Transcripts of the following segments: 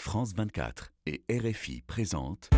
France 24 et RFI présentent.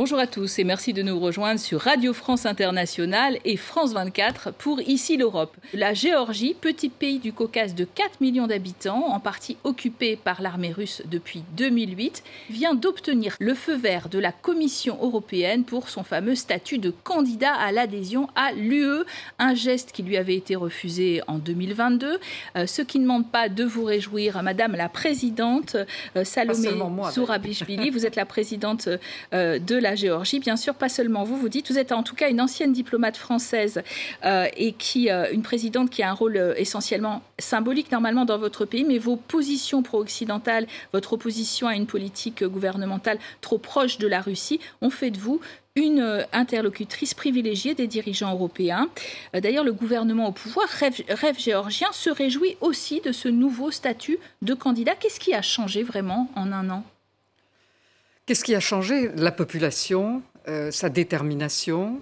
Bonjour à tous et merci de nous rejoindre sur Radio France Internationale et France 24 pour Ici l'Europe. La Géorgie, petit pays du Caucase de 4 millions d'habitants, en partie occupé par l'armée russe depuis 2008, vient d'obtenir le feu vert de la Commission européenne pour son fameux statut de candidat à l'adhésion à l'UE, un geste qui lui avait été refusé en 2022, euh, ce qui ne demande pas de vous réjouir, Madame la Présidente euh, Salomé Zourabichvili. Vous êtes la présidente euh, de la Géorgie. Bien sûr, pas seulement vous, vous dites, vous êtes en tout cas une ancienne diplomate française euh, et qui, euh, une présidente qui a un rôle euh, essentiellement symbolique normalement dans votre pays, mais vos positions pro-occidentales, votre opposition à une politique gouvernementale trop proche de la Russie ont fait de vous une interlocutrice privilégiée des dirigeants européens. D'ailleurs, le gouvernement au pouvoir, rêve, géorgien, se réjouit aussi de ce nouveau statut de candidat. Qu'est-ce qui a changé vraiment en un an? Qu'est-ce qui a changé? La population, euh, sa détermination.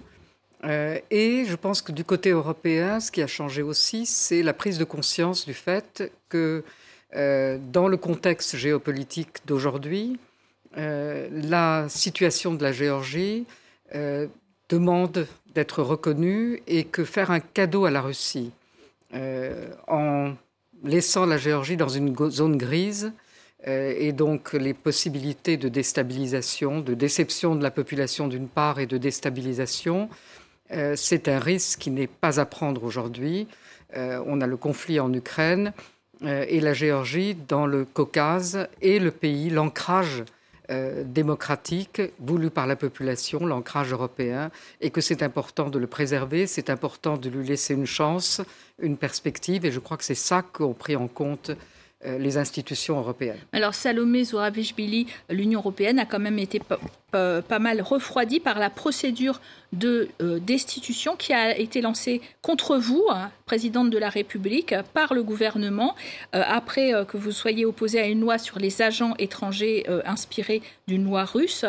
Euh, et je pense que du côté européen, ce qui a changé aussi, c'est la prise de conscience du fait que euh, dans le contexte géopolitique d'aujourd'hui, la situation de la Géorgie demande d'être reconnue et que faire un cadeau à la Russie en laissant la Géorgie dans une zone grise, et donc les possibilités de déstabilisation, de déception de la population d'une part et de déstabilisation, euh, c'est un risque qui n'est pas à prendre aujourd'hui. Euh, on a le conflit en Ukraine et la Géorgie dans le Caucase et le pays, l'ancrage démocratique voulu par la population, l'ancrage européen, et que c'est important de le préserver, c'est important de lui laisser une chance, une perspective, et je crois que c'est ça qu'ont pris en compte euh, les institutions européennes. Alors Salomé Zouravichvili, l'Union européenne a quand même été pas, mal refroidie par la procédure de euh, destitution qui a été lancée contre vous, hein, présidente de la République, par le gouvernement, euh, après que vous soyez opposé à une loi sur les agents étrangers inspirée d'une loi russe.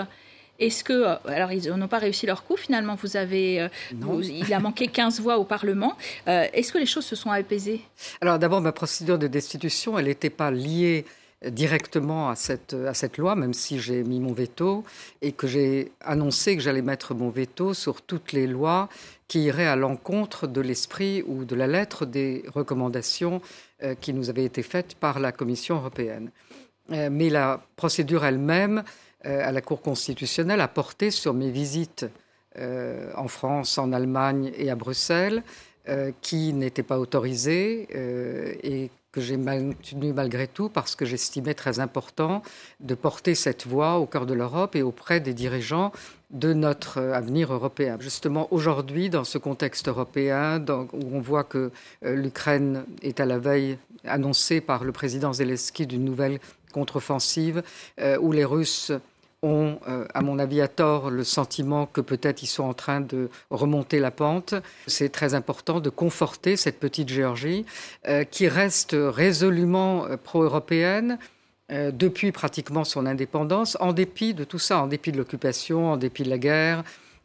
Est-ce que, euh, alors ils n'ont pas réussi leur coup finalement, vous avez, euh, il a manqué 15 voix au Parlement. Euh, est-ce que les choses se sont apaisées? Alors d'abord, ma procédure de destitution, elle n'était pas liée directement à cette, à cette loi, même si j'ai mis mon veto et que j'ai annoncé que j'allais mettre mon veto sur toutes les lois qui iraient à l'encontre de l'esprit ou de la lettre des recommandations qui nous avaient été faites par la Commission européenne. mais la procédure elle-même, à la Cour constitutionnelle a porté sur mes visites euh, en France, en Allemagne et à Bruxelles, euh, qui n'étaient pas autorisées et que j'ai maintenu malgré tout parce que j'estimais très important de porter cette voix au cœur de l'Europe et auprès des dirigeants de notre avenir européen. Justement, aujourd'hui, dans ce contexte européen, où on voit que l'Ukraine est à la veille annoncée par le président Zelensky d'une nouvelle contre-offensive, où les Russes ont, euh, à mon avis, à tort le sentiment que peut-être ils sont en train de remonter la pente. C'est très important de conforter cette petite Géorgie euh, qui reste résolument euh, pro-européenne depuis pratiquement son indépendance, en dépit de tout ça, en dépit de l'occupation, en dépit de la guerre,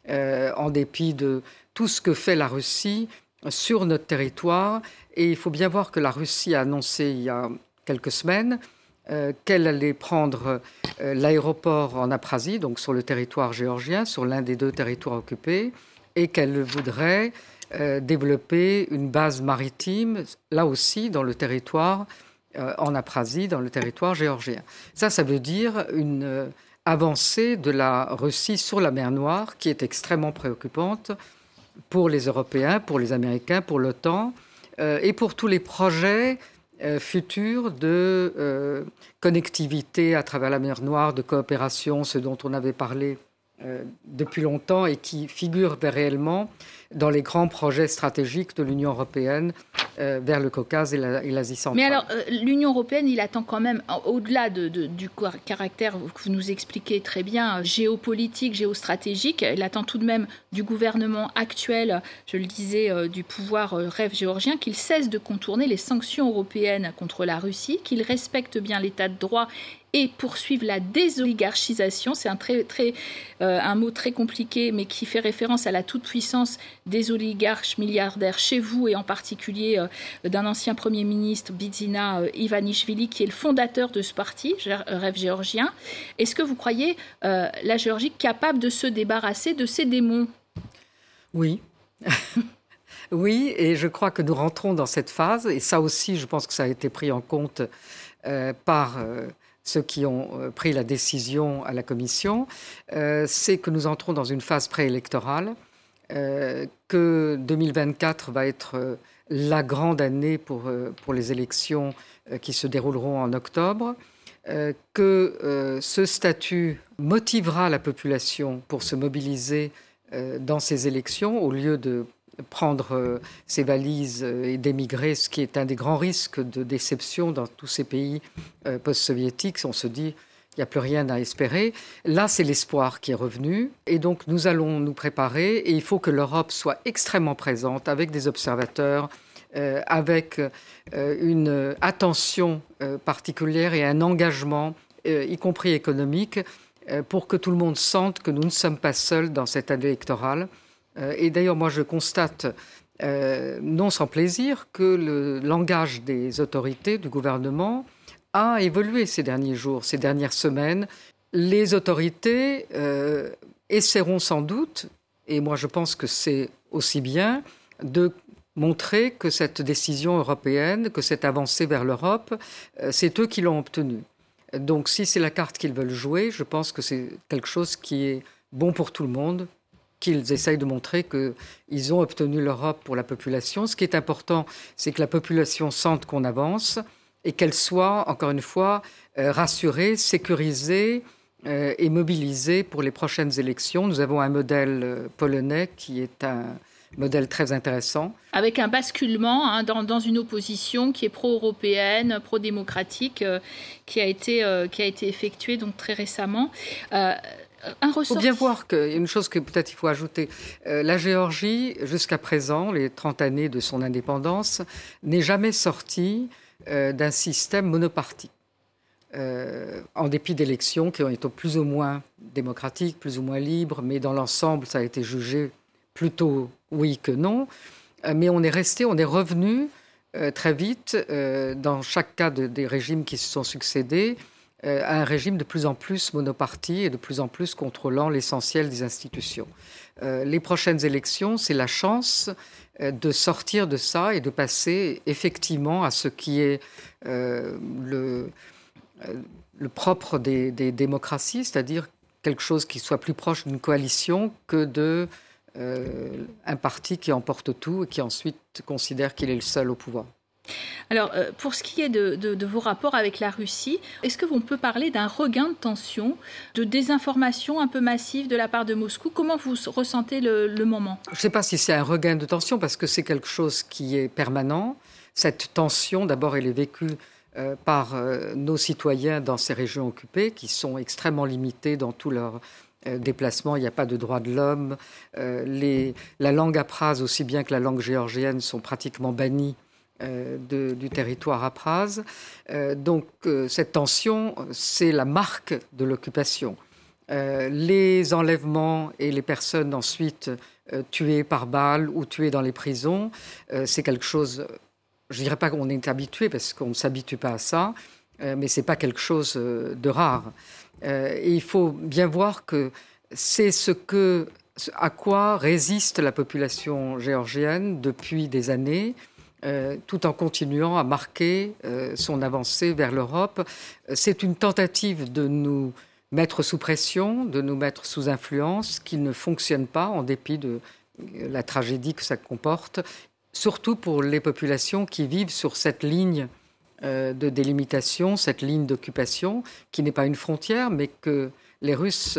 en dépit de tout ce que fait la Russie sur notre territoire. Et il faut bien voir que la Russie a annoncé il y a quelques semaines euh, qu'elle allait prendre euh, l'aéroport en Aprasie, donc sur le territoire géorgien, sur l'un des deux territoires occupés, et qu'elle voudrait euh, développer une base maritime, là aussi dans le territoire en Aprasie, dans le territoire géorgien. Ça, ça veut dire une avancée de la Russie sur la mer Noire qui est extrêmement préoccupante pour les Européens, pour les Américains, pour l'OTAN et pour tous les projets euh, futur de euh, connectivité à travers la mer Noire, de coopération, ce dont on avait parlé depuis longtemps et qui figure réellement dans les grands projets stratégiques de l'Union européenne euh, vers le Caucase et l'Asie centrale. Mais alors, euh, l'Union européenne, il attend quand même, au-delà de, du caractère que vous nous expliquez très bien, géopolitique, géostratégique, il attend tout de même du gouvernement actuel, je le disais, euh, du pouvoir rêve géorgien, qu'il cesse de contourner les sanctions européennes contre la Russie, qu'il respecte bien l'état de droit et poursuivre la désoligarchisation. C'est un, très, très, euh, un mot très compliqué, mais qui fait référence à la toute-puissance des oligarches milliardaires chez vous, et en particulier euh, d'un ancien Premier ministre, Bidzina euh, Ivanishvili, qui est le fondateur de ce parti, Rêve géorgien. Est-ce que vous croyez la Géorgie capable de se débarrasser de ces démons? Oui. oui, et je crois que nous rentrons dans cette phase, et ça aussi, je pense que ça a été pris en compte par ceux qui ont euh, pris la décision à la Commission, euh, c'est que nous entrons dans une phase préélectorale, euh, que 2024 va être la grande année pour, pour les élections qui se dérouleront en octobre, que ce statut motivera la population pour se mobiliser dans ces élections au lieu de prendre euh, ses valises euh, et d'émigrer, ce qui est un des grands risques de déception dans tous ces pays euh, post-soviétiques. On se dit, il n'y a plus rien à espérer. Là, c'est l'espoir qui est revenu. Et donc, nous allons nous préparer. Et il faut que l'Europe soit extrêmement présente avec des observateurs, avec une attention particulière et un engagement, y compris économique, pour que tout le monde sente que nous ne sommes pas seuls dans cette année électorale et d'ailleurs, moi, je constate, euh, non sans plaisir, que le langage des autorités, du gouvernement, a évolué ces derniers jours, ces dernières semaines. Les autorités euh, essaieront sans doute, et moi je pense que c'est aussi bien, de montrer que cette décision européenne, que cette avancée vers l'Europe, c'est eux qui l'ont obtenue. Donc si c'est la carte qu'ils veulent jouer, je pense que c'est quelque chose qui est bon pour tout le monde, qu'ils essayent de montrer qu'ils ont obtenu l'Europe pour la population. Ce qui est important, c'est que la population sente qu'on avance et qu'elle soit, encore une fois, euh, rassurée, sécurisée euh, et mobilisée pour les prochaines élections. Nous avons un modèle euh, polonais qui est un modèle très intéressant. Avec un basculement hein, dans, une opposition qui est pro-européenne, pro-démocratique, qui, a été, qui a été effectuée donc très récemment. Il faut bien voir qu'il y a une chose que peut-être il faut ajouter. Euh, la Géorgie, jusqu'à présent, les 30 années de son indépendance, n'est jamais sortie euh, d'un système monoparti. Euh, en dépit d'élections qui ont été plus ou moins démocratiques, plus ou moins libres, mais dans l'ensemble, ça a été jugé plutôt oui que non. mais on est resté, on est revenu très vite, dans chaque cas des régimes qui se sont succédés, euh, à un régime de plus en plus monoparti et de plus en plus contrôlant l'essentiel des institutions. Euh, les prochaines élections, c'est la chance euh, de sortir de ça et de passer effectivement à ce qui est le, propre des, démocraties, c'est-à-dire quelque chose qui soit plus proche d'une coalition que de un parti qui emporte tout et qui ensuite considère qu'il est le seul au pouvoir. Alors, euh, pour ce qui est de, vos rapports avec la Russie, est-ce que vous peut parler d'un regain de tension, de désinformation un peu massive de la part de Moscou? Comment vous ressentez le, moment? Je ne sais pas si c'est un regain de tension parce que c'est quelque chose qui est permanent. Cette tension, d'abord, elle est vécue euh, par euh, nos citoyens dans ces régions occupées qui sont extrêmement limités dans tous leurs déplacements. Il n'y a pas de droits de l'homme. la langue aphrase, aussi bien que la langue géorgienne, sont pratiquement bannies euh, du territoire à Praz. Euh, donc euh, cette tension, c'est la marque de l'occupation. les enlèvements et les personnes ensuite tuées par balle ou tuées dans les prisons, c'est quelque chose, je ne dirais pas qu'on est habitué parce qu'on ne s'habitue pas à ça, mais ce n'est pas quelque chose de rare. et il faut bien voir que c'est ce que, à quoi résiste la population géorgienne depuis des années. Euh, tout en continuant à marquer euh, son avancée vers l'Europe. C'est une tentative de nous mettre sous pression, de nous mettre sous influence, qui ne fonctionne pas en dépit de euh, la tragédie que ça comporte, surtout pour les populations qui vivent sur cette ligne de délimitation, cette ligne d'occupation, qui n'est pas une frontière, mais que les Russes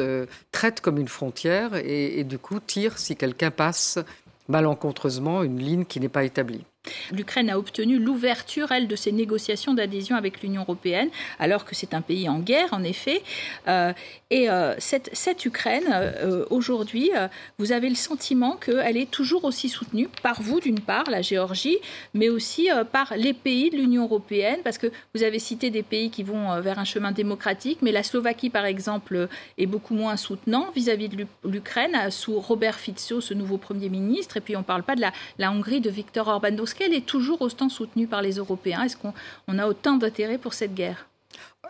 traitent comme une frontière et, et du coup tirent si quelqu'un passe malencontreusement une ligne qui n'est pas établie. L'Ukraine a obtenu l'ouverture, elle, de ses négociations d'adhésion avec l'Union européenne, alors que c'est un pays en guerre, en effet. Euh, et euh, cette, Ukraine, euh, aujourd'hui, vous avez le sentiment qu'elle est toujours aussi soutenue par vous, d'une part, la Géorgie, mais aussi par les pays de l'Union européenne, parce que vous avez cité des pays qui vont vers un chemin démocratique, mais la Slovaquie, par exemple, est beaucoup moins soutenant vis-à-vis de l'Ukraine, sous Robert Fico, ce nouveau Premier ministre, et puis on ne parle pas de la, Hongrie de Viktor Orban qu'elle est toujours autant soutenue par les Européens? Est-ce qu'on a autant d'intérêt pour cette guerre?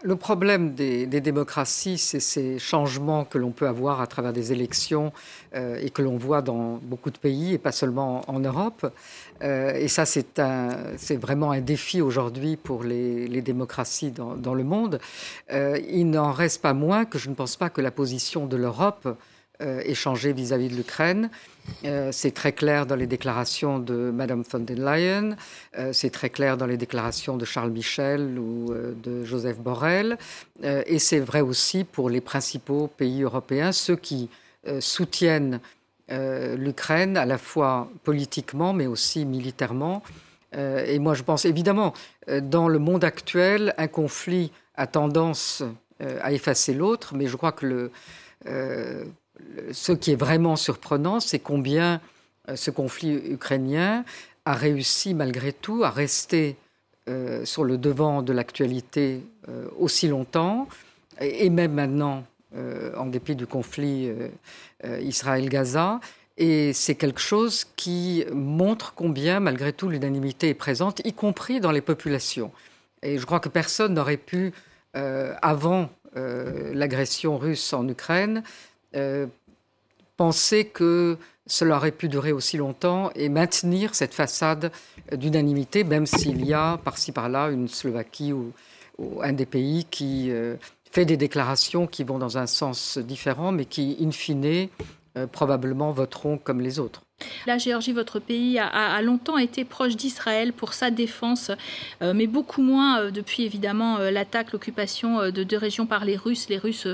Le problème des, démocraties, c'est ces changements que l'on peut avoir à travers des élections euh, et que l'on voit dans beaucoup de pays et pas seulement en Europe. Euh, et ça, c'est vraiment un défi aujourd'hui pour les, démocraties dans, le monde. Euh, il n'en reste pas moins que je ne pense pas que la position de l'Europe changé vis-à-vis de l'Ukraine. Euh, c'est très clair dans les déclarations de Madame von der Leyen, euh, c'est très clair dans les déclarations de Charles Michel ou euh, de Joseph Borrell, et c'est vrai aussi pour les principaux pays européens, ceux qui soutiennent l'Ukraine à la fois politiquement mais aussi militairement. et moi je pense évidemment, dans le monde actuel, un conflit a tendance à effacer l'autre, mais je crois que le ce qui est vraiment surprenant, c'est combien euh, ce conflit ukrainien a réussi malgré tout à rester euh, sur le devant de l'actualité euh, aussi longtemps, et, même maintenant, en dépit du conflit Israël-Gaza. Et c'est quelque chose qui montre combien, malgré tout, l'unanimité est présente, y compris dans les populations. Et je crois que personne n'aurait pu, avant l'agression russe en Ukraine, penser que cela aurait pu durer aussi longtemps et maintenir cette façade d'unanimité, même s'il y a par-ci par-là une Slovaquie ou, un des pays qui euh, fait des déclarations qui vont dans un sens différent, mais qui, in fine, euh, probablement voteront comme les autres. La Géorgie, votre pays, a, longtemps été proche d'Israël pour sa défense, euh, mais beaucoup moins euh, depuis évidemment l'attaque, l'occupation de deux régions par les Russes. Les Russes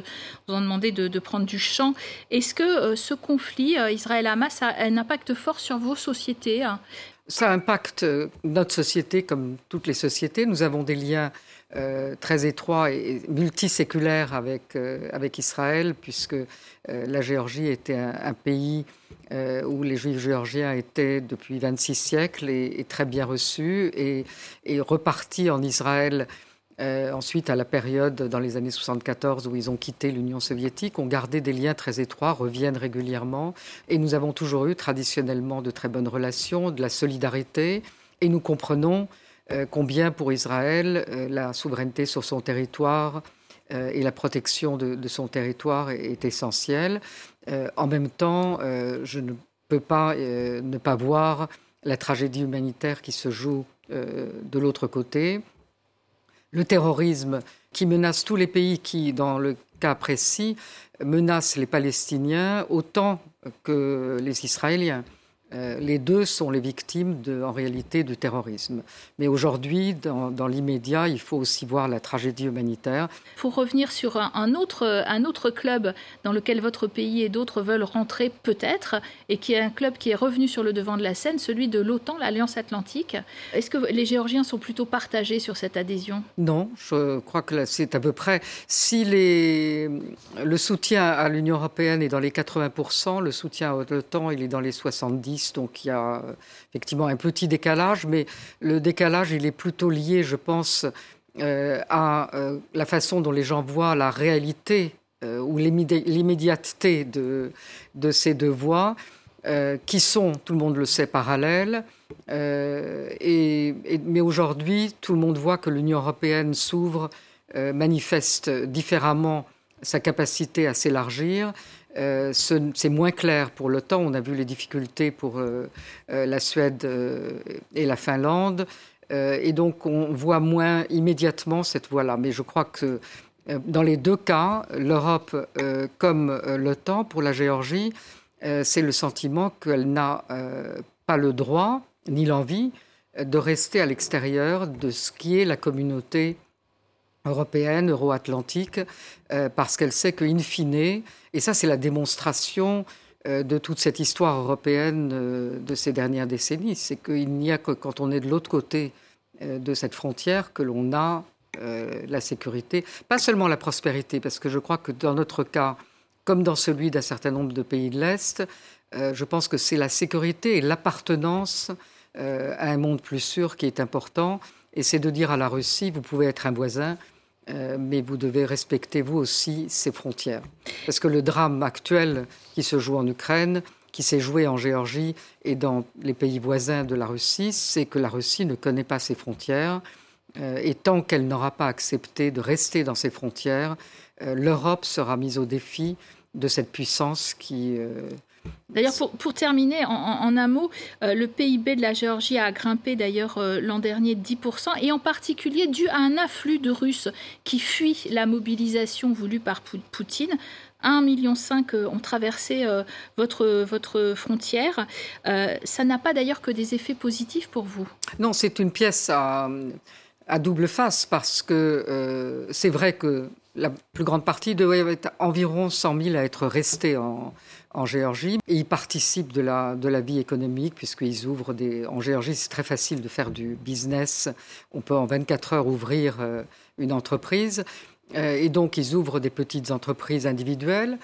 vous ont demandé de, prendre du champ. Est-ce que ce conflit Israël-Hamas a un impact fort sur vos sociétés hein? Ça impacte notre société comme toutes les sociétés. Nous avons des liens très étroits et multiséculaires avec, avec Israël, puisque la Géorgie était un pays euh, où les juifs géorgiens étaient depuis 26 siècles et, très bien reçus et, repartis en Israël euh, ensuite à la période dans les années 74 où ils ont quitté l'Union soviétique, ont gardé des liens très étroits, reviennent régulièrement. Et nous avons toujours eu traditionnellement de très bonnes relations, de la solidarité. Et nous comprenons euh, combien pour Israël la souveraineté sur son territoire et la protection de, son territoire est essentielle. Euh, en même temps, euh, je ne peux pas euh, ne pas voir la tragédie humanitaire qui se joue de l'autre côté, le terrorisme qui menace tous les pays qui, dans le cas précis, menace les Palestiniens autant que les Israéliens. Euh, les deux sont les victimes, de, en réalité, du terrorisme. Mais aujourd'hui, dans, l'immédiat, il faut aussi voir la tragédie humanitaire. Pour revenir sur un, autre, un autre club dans lequel votre pays et d'autres veulent rentrer peut-être, et qui est un club qui est revenu sur le devant de la scène, celui de l'OTAN, l'Alliance Atlantique. Est-ce que les Géorgiens sont plutôt partagés sur cette adhésion? Non, je crois que c'est à peu près... Si les, le soutien à l'Union européenne est dans les 80%, le soutien à l'OTAN, il est dans les 70 donc il y a euh, effectivement un petit décalage, mais le décalage, il est plutôt lié, je pense, euh, à euh, la façon dont les gens voient la réalité ou l'immédiateté de, ces deux voies, qui sont, tout le monde le sait, parallèles. Mais aujourd'hui, tout le monde voit que l'Union européenne s'ouvre, manifeste différemment sa capacité à s'élargir. Euh, c'est moins clair pour l'OTAN. On a vu les difficultés pour euh, euh, la Suède et la Finlande. et donc, on voit moins immédiatement cette voie-là. Mais je crois que dans les deux cas, l'Europe comme l'OTAN, pour la Géorgie, c'est le sentiment qu'elle n'a pas le droit ni l'envie de rester à l'extérieur de ce qui est la communauté européenne, euro-atlantique, parce qu'elle sait qu'in fine, et ça c'est la démonstration de toute cette histoire européenne de ces dernières décennies, c'est qu'il n'y a que quand on est de l'autre côté de cette frontière que l'on a la sécurité, pas seulement la prospérité, parce que je crois que dans notre cas, comme dans celui d'un certain nombre de pays de l'Est, euh, je pense que c'est la sécurité et l'appartenance euh, à un monde plus sûr qui est important. Et c'est de dire à la Russie, vous pouvez être un voisin, euh, mais vous devez respecter vous aussi ses frontières. Parce que le drame actuel qui se joue en Ukraine, qui s'est joué en Géorgie et dans les pays voisins de la Russie, c'est que la Russie ne connaît pas ses frontières. et tant qu'elle n'aura pas accepté de rester dans ses frontières, l'Europe sera mise au défi de cette puissance qui D'ailleurs, pour, terminer, en, un mot, euh, le PIB de la Géorgie a grimpé d'ailleurs euh, l'an dernier de 10%, et en particulier dû à un afflux de Russes qui fuient la mobilisation voulue par Poutine. 1,5 million euh, ont traversé votre, votre frontière. ça n'a pas d'ailleurs que des effets positifs pour vous? Non, c'est une pièce à, double face parce que c'est vrai que la plus grande partie de environ 100 000 à être restés en, en Géorgie. Ils participent de la, de la vie économique puisqu'ils ouvrent des... En Géorgie, c'est très facile de faire du business. On peut en 24 heures ouvrir euh, une entreprise. Euh, et donc, ils ouvrent des petites entreprises individuelles.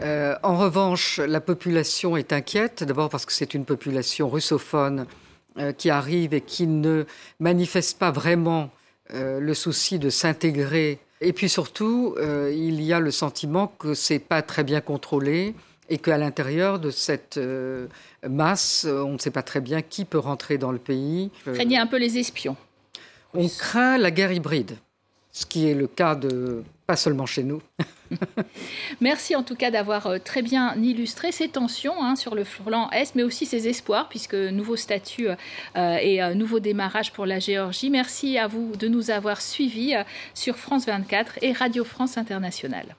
Euh, en revanche, la population est inquiète, d'abord parce que c'est une population russophone qui arrive et qui ne manifeste pas vraiment le souci de s'intégrer. Et puis surtout, il y a le sentiment que c'est pas très bien contrôlé, et qu'à l'intérieur de cette euh, masse, on ne sait pas très bien qui peut rentrer dans le pays. Craignez un peu les espions. On craint la guerre hybride, ce qui est le cas de pas seulement chez nous. Merci en tout cas d'avoir euh, très bien illustré ces tensions hein, sur le flanc Est, mais aussi ces espoirs, puisque nouveau statut euh, et nouveau démarrage pour la Géorgie. Merci à vous de nous avoir suivis sur France 24 et Radio France Internationale.